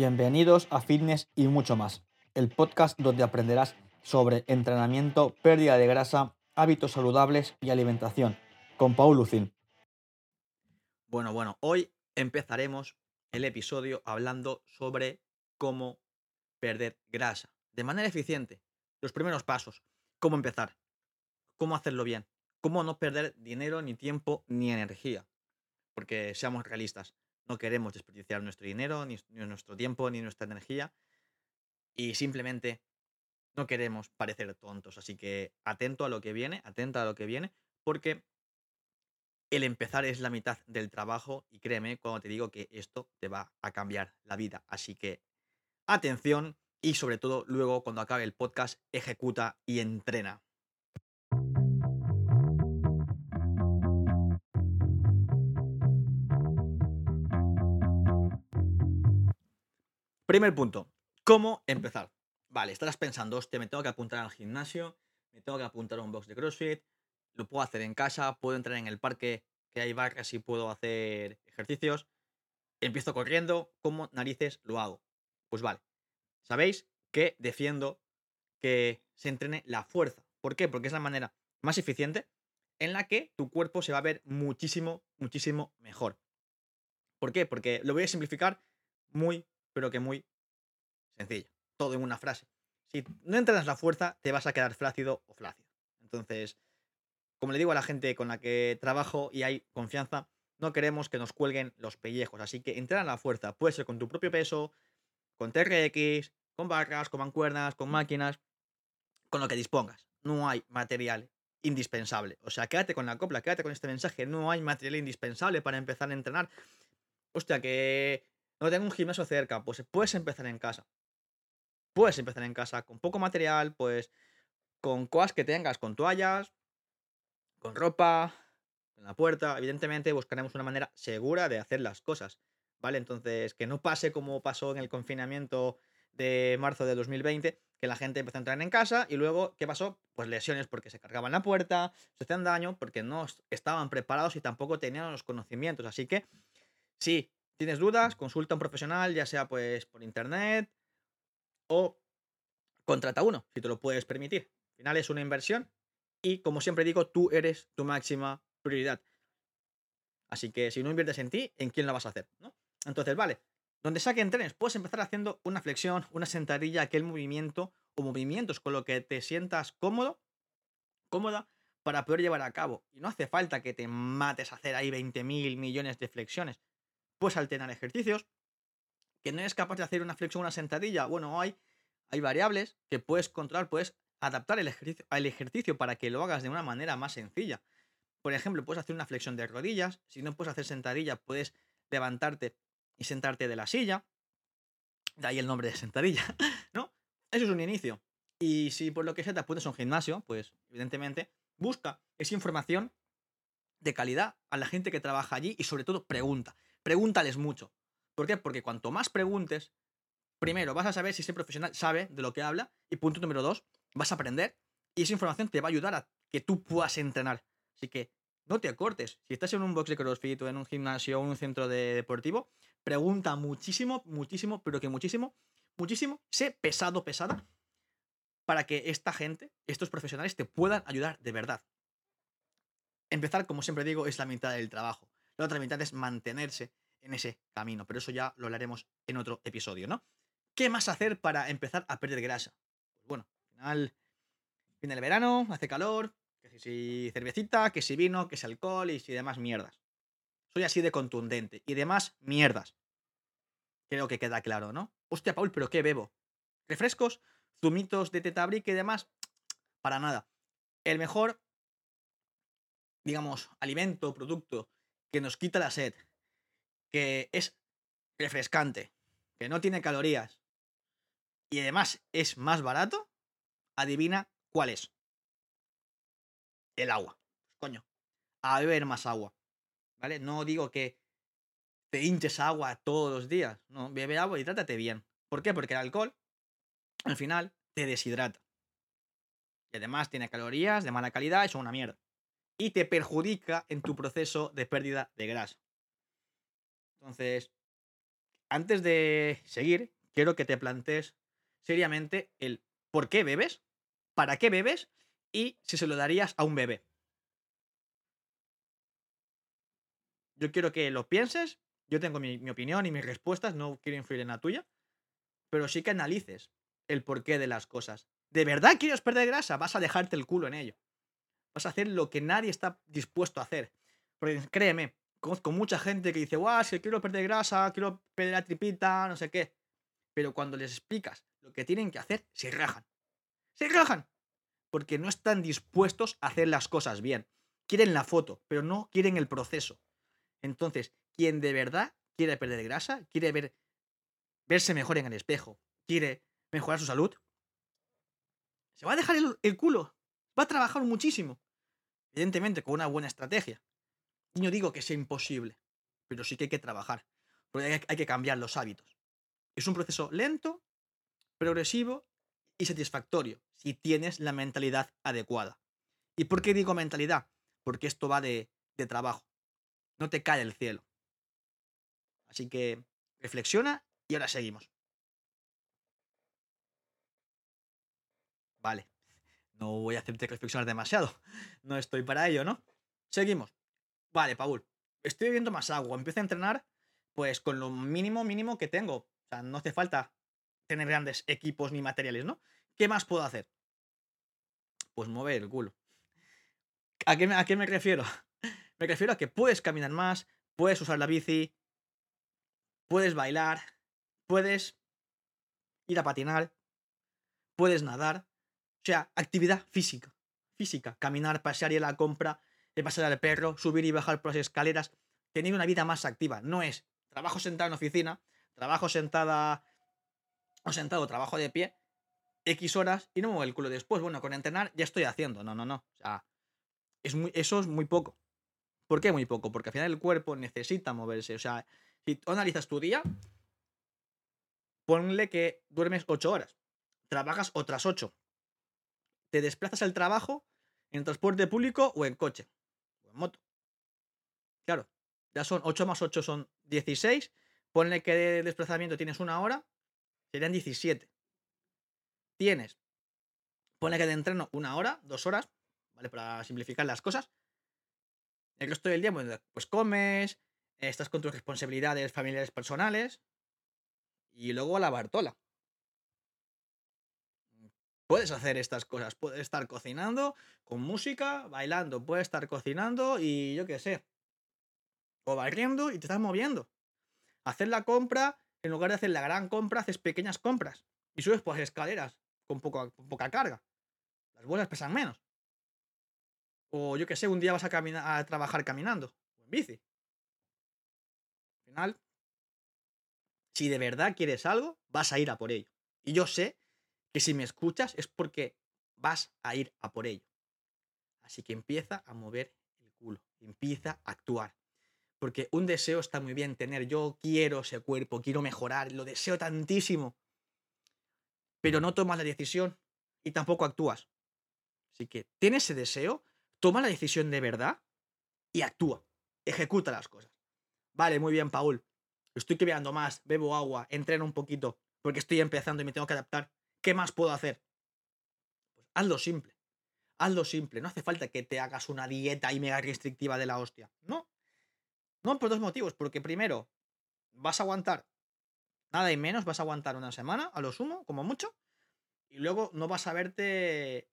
Bienvenidos a Fitness y mucho más, el podcast donde aprenderás sobre entrenamiento, pérdida de grasa, hábitos saludables y alimentación, con Paul Lucin. Bueno, bueno, hoy empezaremos el episodio hablando sobre cómo perder grasa de manera eficiente. Los primeros pasos, cómo empezar, cómo hacerlo bien, cómo no perder dinero, ni tiempo, ni energía. Porque seamos realistas, no queremos desperdiciar nuestro dinero, ni, nuestro tiempo, ni nuestra energía. Y simplemente no queremos parecer tontos. Así que atento a lo que viene, atenta a lo que viene, porque el empezar es la mitad del trabajo y créeme cuando te digo que esto te va a cambiar la vida. Así que atención y sobre todo luego cuando acabe el podcast ejecuta y entrena. Primer punto, ¿cómo empezar? Vale, estarás pensando, hostia, me tengo que apuntar al gimnasio, me tengo que apuntar a un box de CrossFit, lo puedo hacer en casa, puedo entrar en el parque que hay barras y puedo hacer ejercicios. Empiezo corriendo, ¿cómo narices lo hago? Pues vale, sabéis que defiendo que se entrene la fuerza. ¿Por qué? Porque es la manera más eficiente en la que tu cuerpo se va a ver muchísimo, muchísimo mejor. ¿Por qué? Porque lo voy a simplificar muy, pero que muy sencilla. Todo en una frase. Si no entrenas la fuerza, te vas a quedar flácido o flácido. Entonces, como le digo a la gente con la que trabajo y hay confianza, no queremos que nos cuelguen los pellejos. Así que entrena la fuerza. Puede ser con tu propio peso, con TRX, con barras, con mancuernas, con máquinas, con lo que dispongas. No hay material indispensable. O sea, quédate con la copla, quédate con este mensaje. No hay material indispensable para empezar a entrenar. Hostia, que no tengo un gimnasio cerca. Pues puedes empezar en casa. Puedes empezar en casa con poco material, pues con cosas que tengas, con toallas, con ropa, en la puerta. Evidentemente buscaremos una manera segura de hacer las cosas. ¿Vale? Entonces, que no pase como pasó en el confinamiento de marzo de 2020, que la gente empezó a entrar en casa y luego, ¿qué pasó? Pues lesiones porque se cargaban la puerta, se hacían daño porque no estaban preparados y tampoco tenían los conocimientos. Así que, si tienes dudas, consulta a un profesional, ya sea pues por internet o contrata uno, si te lo puedes permitir. Al final es una inversión y, como siempre digo, tú eres tu máxima prioridad. Así que si no inviertes en ti, ¿en quién lo vas a hacer? ¿no? Entonces, vale, donde sea que entrenes, puedes empezar haciendo una flexión, una sentadilla, aquel movimiento o movimientos con lo que te sientas cómodo, cómoda, para poder llevar a cabo. Y no hace falta que te mates a hacer ahí 20.000 millones de flexiones. Puedes alternar ejercicios. Que no eres capaz de hacer una flexión, una sentadilla. Bueno, hay, hay variables que puedes controlar, puedes adaptar el ejercicio, al ejercicio para que lo hagas de una manera más sencilla. Por ejemplo, puedes hacer una flexión de rodillas. Si no puedes hacer sentadilla, puedes levantarte y sentarte de la silla. De ahí el nombre de sentadilla, ¿no? Eso es un inicio. Y si por lo que sea te apuntas a un gimnasio, pues evidentemente busca esa información de calidad a la gente que trabaja allí y sobre todo pregunta. Pregúntales mucho. ¿Por qué? Porque cuanto más preguntes, primero vas a saber si ese profesional sabe de lo que habla y punto número dos, vas a aprender y esa información te va a ayudar a que tú puedas entrenar. Así que no te acortes. Si estás en un box de CrossFit o en un gimnasio o en un centro de deportivo, pregunta muchísimo, muchísimo, pero que muchísimo, muchísimo, sé pesado, pesada, para que esta gente, estos profesionales, te puedan ayudar de verdad. Empezar, como siempre digo, es la mitad del trabajo. La otra mitad es mantenerse en ese camino, pero eso ya lo hablaremos en otro episodio, ¿no? ¿Qué más hacer para empezar a perder grasa? Pues bueno, al final viene el verano, hace calor, que si cervecita, que si vino, que si alcohol y si demás mierdas. Soy así de contundente. Y demás mierdas. Creo que queda claro, ¿no? Hostia, Paul, ¿pero qué bebo? ¿Refrescos? ¿Zumitos de tetabric y demás? Para nada. El mejor, digamos, alimento, producto que nos quita la sed, que es refrescante, que no tiene calorías y además es más barato, adivina cuál es. El agua. Coño, a beber más agua. ¿Vale? No digo que te hinches agua todos los días. No, bebe agua y trátate bien. ¿Por qué? Porque el alcohol, al final, te deshidrata. Y además tiene calorías de mala calidad y son una mierda. Y te perjudica en tu proceso de pérdida de grasa. Entonces, antes de seguir, quiero que te plantees seriamente el por qué bebes, para qué bebes y si se lo darías a un bebé. Yo quiero que lo pienses, yo tengo mi, opinión y mis respuestas, no quiero influir en la tuya, pero sí que analices el porqué de las cosas. ¿De verdad quieres perder grasa? Vas a dejarte el culo en ello. Vas a hacer lo que nadie está dispuesto a hacer. Porque créeme, conozco mucha gente que dice, guau, si quiero perder grasa, quiero perder la tripita, no sé qué. Pero cuando les explicas lo que tienen que hacer, se rajan. Se rajan. Porque no están dispuestos a hacer las cosas bien. Quieren la foto, pero no quieren el proceso. Entonces, quien de verdad quiere perder grasa, quiere ver, verse mejor en el espejo, quiere mejorar su salud, se va a dejar el, el culo. Va a trabajar muchísimo. Evidentemente, con una buena estrategia. Y no digo que sea imposible, pero sí que hay que trabajar. Porque hay, que cambiar los hábitos. Es un proceso lento, progresivo y satisfactorio si tienes la mentalidad adecuada. ¿Y por qué digo mentalidad? Porque esto va de trabajo. No te cae el cielo. Así que reflexiona y ahora seguimos. Vale. No voy a hacerte reflexionar demasiado. No estoy para ello, ¿no? Seguimos. Vale, Paul. Estoy bebiendo más agua. Empiezo a entrenar, pues con lo mínimo, mínimo que tengo. O sea, no hace falta tener grandes equipos ni materiales, ¿no? ¿Qué más puedo hacer? Pues mover el culo. ¿A qué, ¿A qué me refiero? Me refiero a que puedes caminar más, puedes usar la bici, puedes bailar, puedes ir a patinar, puedes nadar. O sea, actividad física. Física. Caminar, pasear, ir a la compra, de pasar al perro, subir y bajar por las escaleras. Tener una vida más activa. No es trabajo sentado en oficina, trabajo sentada o sentado, trabajo de pie, X horas y no muevo el culo después. Bueno, con entrenar ya estoy haciendo. No, no, no. O sea, es muy, eso es muy poco. ¿Por qué muy poco? Porque al final el cuerpo necesita moverse. O sea, si tú analizas tu día, ponle que duermes 8 horas, trabajas otras 8, te desplazas al trabajo en transporte público o en coche o en moto. Claro, ya son 8 más 8 son 16. Ponle que de desplazamiento tienes una hora, serían 17. Tienes, ponle que de entreno una hora, dos horas, ¿vale? Para simplificar las cosas. El resto del día, pues, pues comes, estás con tus responsabilidades familiares personales y luego a la Bartola. Puedes hacer estas cosas, puedes estar cocinando con música, bailando, puedes estar cocinando y yo qué sé. O barriendo y te estás moviendo. Hacer la compra, en lugar de hacer la gran compra, haces pequeñas compras. Y subes por las escaleras con, poca carga. Las bolas pesan menos. O yo qué sé, un día vas a, caminar, a trabajar caminando. O en bici. Al final, si de verdad quieres algo, vas a ir a por ello. Y yo sé que si me escuchas es porque vas a ir a por ello. Así que empieza a mover el culo, empieza a actuar. Porque un deseo está muy bien tener, yo quiero ese cuerpo, quiero mejorar, lo deseo tantísimo. Pero no tomas la decisión y tampoco actúas. Así que tienes ese deseo, toma la decisión de verdad y actúa. Ejecuta las cosas. Vale, muy bien, Paul. Estoy creando más, bebo agua, entreno un poquito, porque estoy empezando y me tengo que adaptar. ¿Qué más puedo hacer? Pues hazlo simple. Hazlo simple. No hace falta que te hagas una dieta y mega restrictiva de la hostia. No. No por dos motivos. Porque primero, vas a aguantar nada y menos, vas a aguantar una semana, a lo sumo, como mucho. Y luego no vas a verte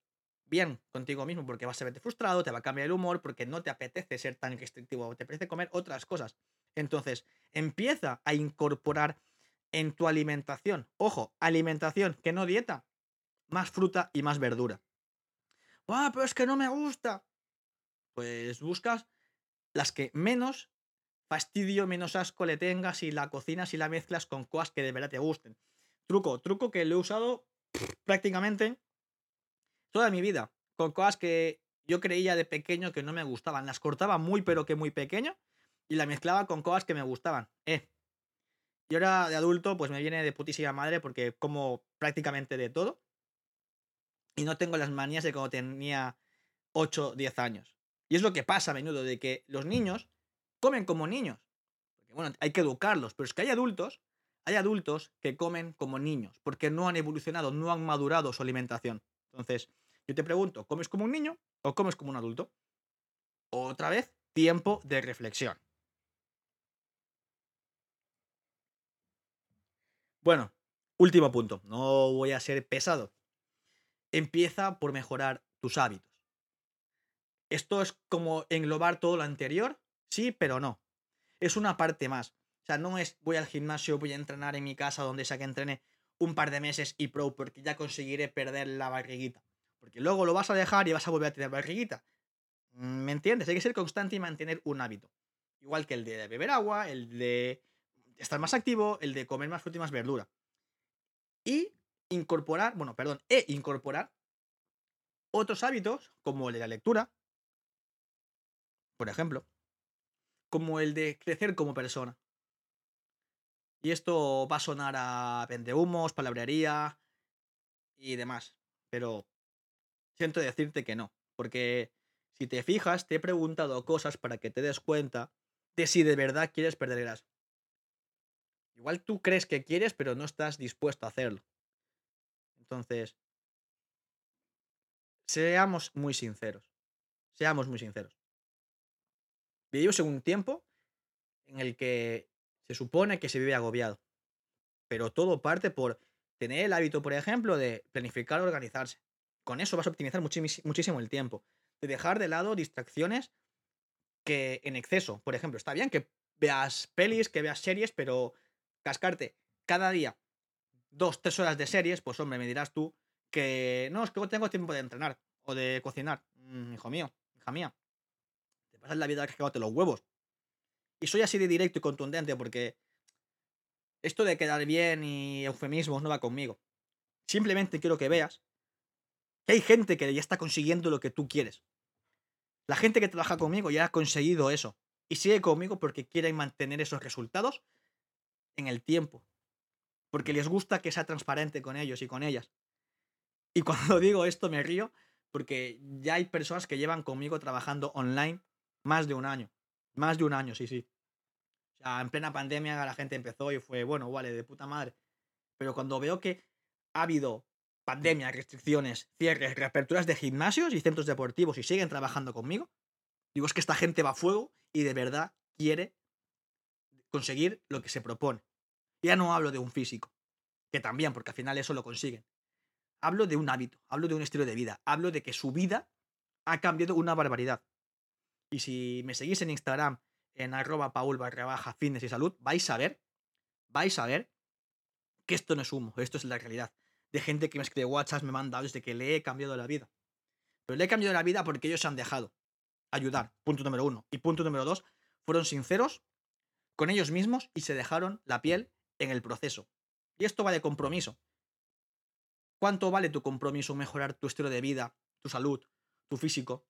bien contigo mismo porque vas a verte frustrado, te va a cambiar el humor porque no te apetece ser tan restrictivo, te apetece comer otras cosas. Entonces, empieza a incorporar en tu alimentación. Ojo, alimentación, que no dieta. Más fruta y más verdura. ¡Ah, pero es que no me gusta! Pues buscas las que menos fastidio, menos asco le tengas y la cocinas y la mezclas con cosas que de verdad te gusten. Truco, truco que lo he usado prácticamente toda mi vida. Con cosas que yo creía de pequeño que no me gustaban. Las cortaba muy pero que muy pequeño y la mezclaba con cosas que me gustaban. Eh, y ahora de adulto, pues me viene de putísima madre porque como prácticamente de todo. Y no tengo las manías de cuando tenía 8, 10 años. Y es lo que pasa a menudo, de que los niños comen como niños. Porque bueno, hay que educarlos, pero es que hay adultos hay adultos que comen como niños porque no han evolucionado, no han madurado su alimentación. Entonces, yo te pregunto, ¿comes como un niño o comes como un adulto? Otra vez, tiempo de reflexión. Bueno, último punto, no voy a ser pesado. Empieza por mejorar tus hábitos. Esto es como englobar todo lo anterior, sí, pero no. Es una parte más. O sea, no es voy al gimnasio, voy a entrenar en mi casa donde sea que entrene un par de meses y pro porque ya conseguiré perder la barriguita. Porque luego lo vas a dejar y vas a volver a tener barriguita. ¿Me entiendes? Hay que ser constante y mantener un hábito. Igual que el de beber agua, el de estar más activo, el de comer más fruta y más verdura. Y incorporar, bueno, perdón, e incorporar otros hábitos como el de la lectura, por ejemplo, como el de crecer como persona. Y esto va a sonar a vendehumos, palabrería y demás. Pero siento decirte que no. Porque si te fijas, te he preguntado cosas para que te des cuenta de si de verdad quieres perder grasa. Igual tú crees que quieres, pero no estás dispuesto a hacerlo. Entonces, seamos muy sinceros. Seamos muy sinceros. Vivimos en un tiempo en el que se supone que se vive agobiado. Pero todo parte por tener el hábito, por ejemplo, de planificar, organizarse. Con eso vas a optimizar muchísimo el tiempo. De dejar de lado distracciones que en exceso. Por ejemplo, está bien que veas pelis, que veas series, pero cascarte cada día dos, tres horas de series, pues hombre, me dirás tú que no, es que no tengo tiempo de entrenar o de cocinar. Mm, hijo mío, hija mía. Te pasas la vida cascándote los huevos. Y soy así de directo y contundente porque esto de quedar bien y eufemismos no va conmigo. Simplemente quiero que veas que hay gente que ya está consiguiendo lo que tú quieres. La gente que trabaja conmigo ya ha conseguido eso. Y sigue conmigo porque quiere mantener esos resultados en el tiempo. Porque les gusta que sea transparente con ellos y con ellas. Y cuando digo esto me río porque ya hay personas que llevan conmigo trabajando online más de un año. Más de un año, sí, sí. O sea, en plena pandemia la gente empezó y fue, bueno, vale, de puta madre. Pero cuando veo que ha habido pandemia, restricciones, cierres, reaperturas de gimnasios y centros deportivos y siguen trabajando conmigo, digo, es que esta gente va a fuego y de verdad quiere conseguir lo que se propone. Ya no hablo de un físico, que también, porque al final eso lo consiguen. Hablo de un hábito, hablo de un estilo de vida, hablo de que su vida ha cambiado una barbaridad. Y si me seguís en Instagram, en arroba paul barra baja fitness y salud, vais a ver, vais a ver que esto no es humo, esto es la realidad. De gente que me escribe WhatsApp, me manda desde que le he cambiado la vida. Pero le he cambiado la vida porque ellos se han dejado ayudar, punto número uno. Y punto número dos, fueron sinceros con ellos mismos y se dejaron la piel en el proceso. Y esto va de compromiso. ¿Cuánto vale tu compromiso mejorar tu estilo de vida, tu salud, tu físico,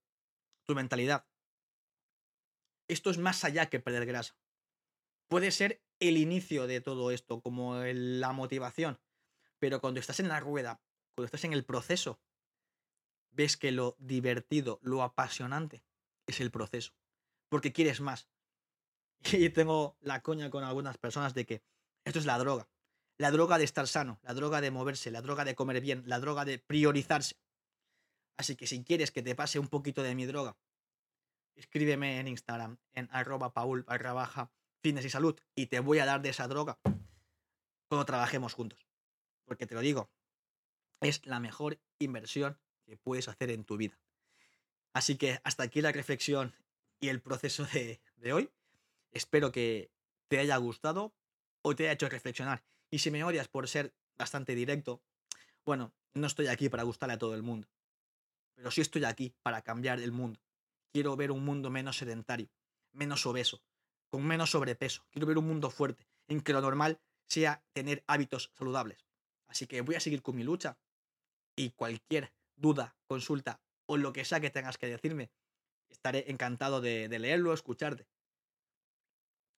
tu mentalidad? Esto es más allá que perder grasa. Puede ser el inicio de todo esto, como la motivación. Pero cuando estás en la rueda, cuando estás en el proceso, ves que lo divertido, lo apasionante es el proceso. Porque quieres más. Y tengo la coña con algunas personas de que esto es la droga. La droga de estar sano, la droga de moverse, la droga de comer bien, la droga de priorizarse. Así que si quieres que te pase un poquito de mi droga, escríbeme en Instagram, en arroba paul baja fitness y salud, y te voy a dar de esa droga cuando trabajemos juntos. Porque te lo digo, es la mejor inversión que puedes hacer en tu vida. Así que hasta aquí la reflexión y el proceso de hoy. Espero que te haya gustado o te haya hecho reflexionar. Y si me odias por ser bastante directo, bueno, no estoy aquí para gustarle a todo el mundo. Pero sí estoy aquí para cambiar el mundo. Quiero ver un mundo menos sedentario, menos obeso, con menos sobrepeso. Quiero ver un mundo fuerte, en que lo normal sea tener hábitos saludables. Así que voy a seguir con mi lucha. Y cualquier duda, consulta o lo que sea que tengas que decirme, estaré encantado de, de leerlo, escucharte.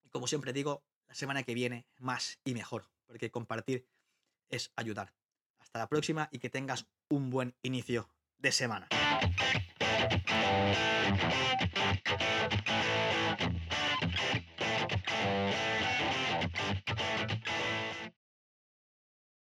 Y como siempre digo, la semana que viene más y mejor, porque compartir es ayudar. Hasta la próxima y que tengas un buen inicio de semana.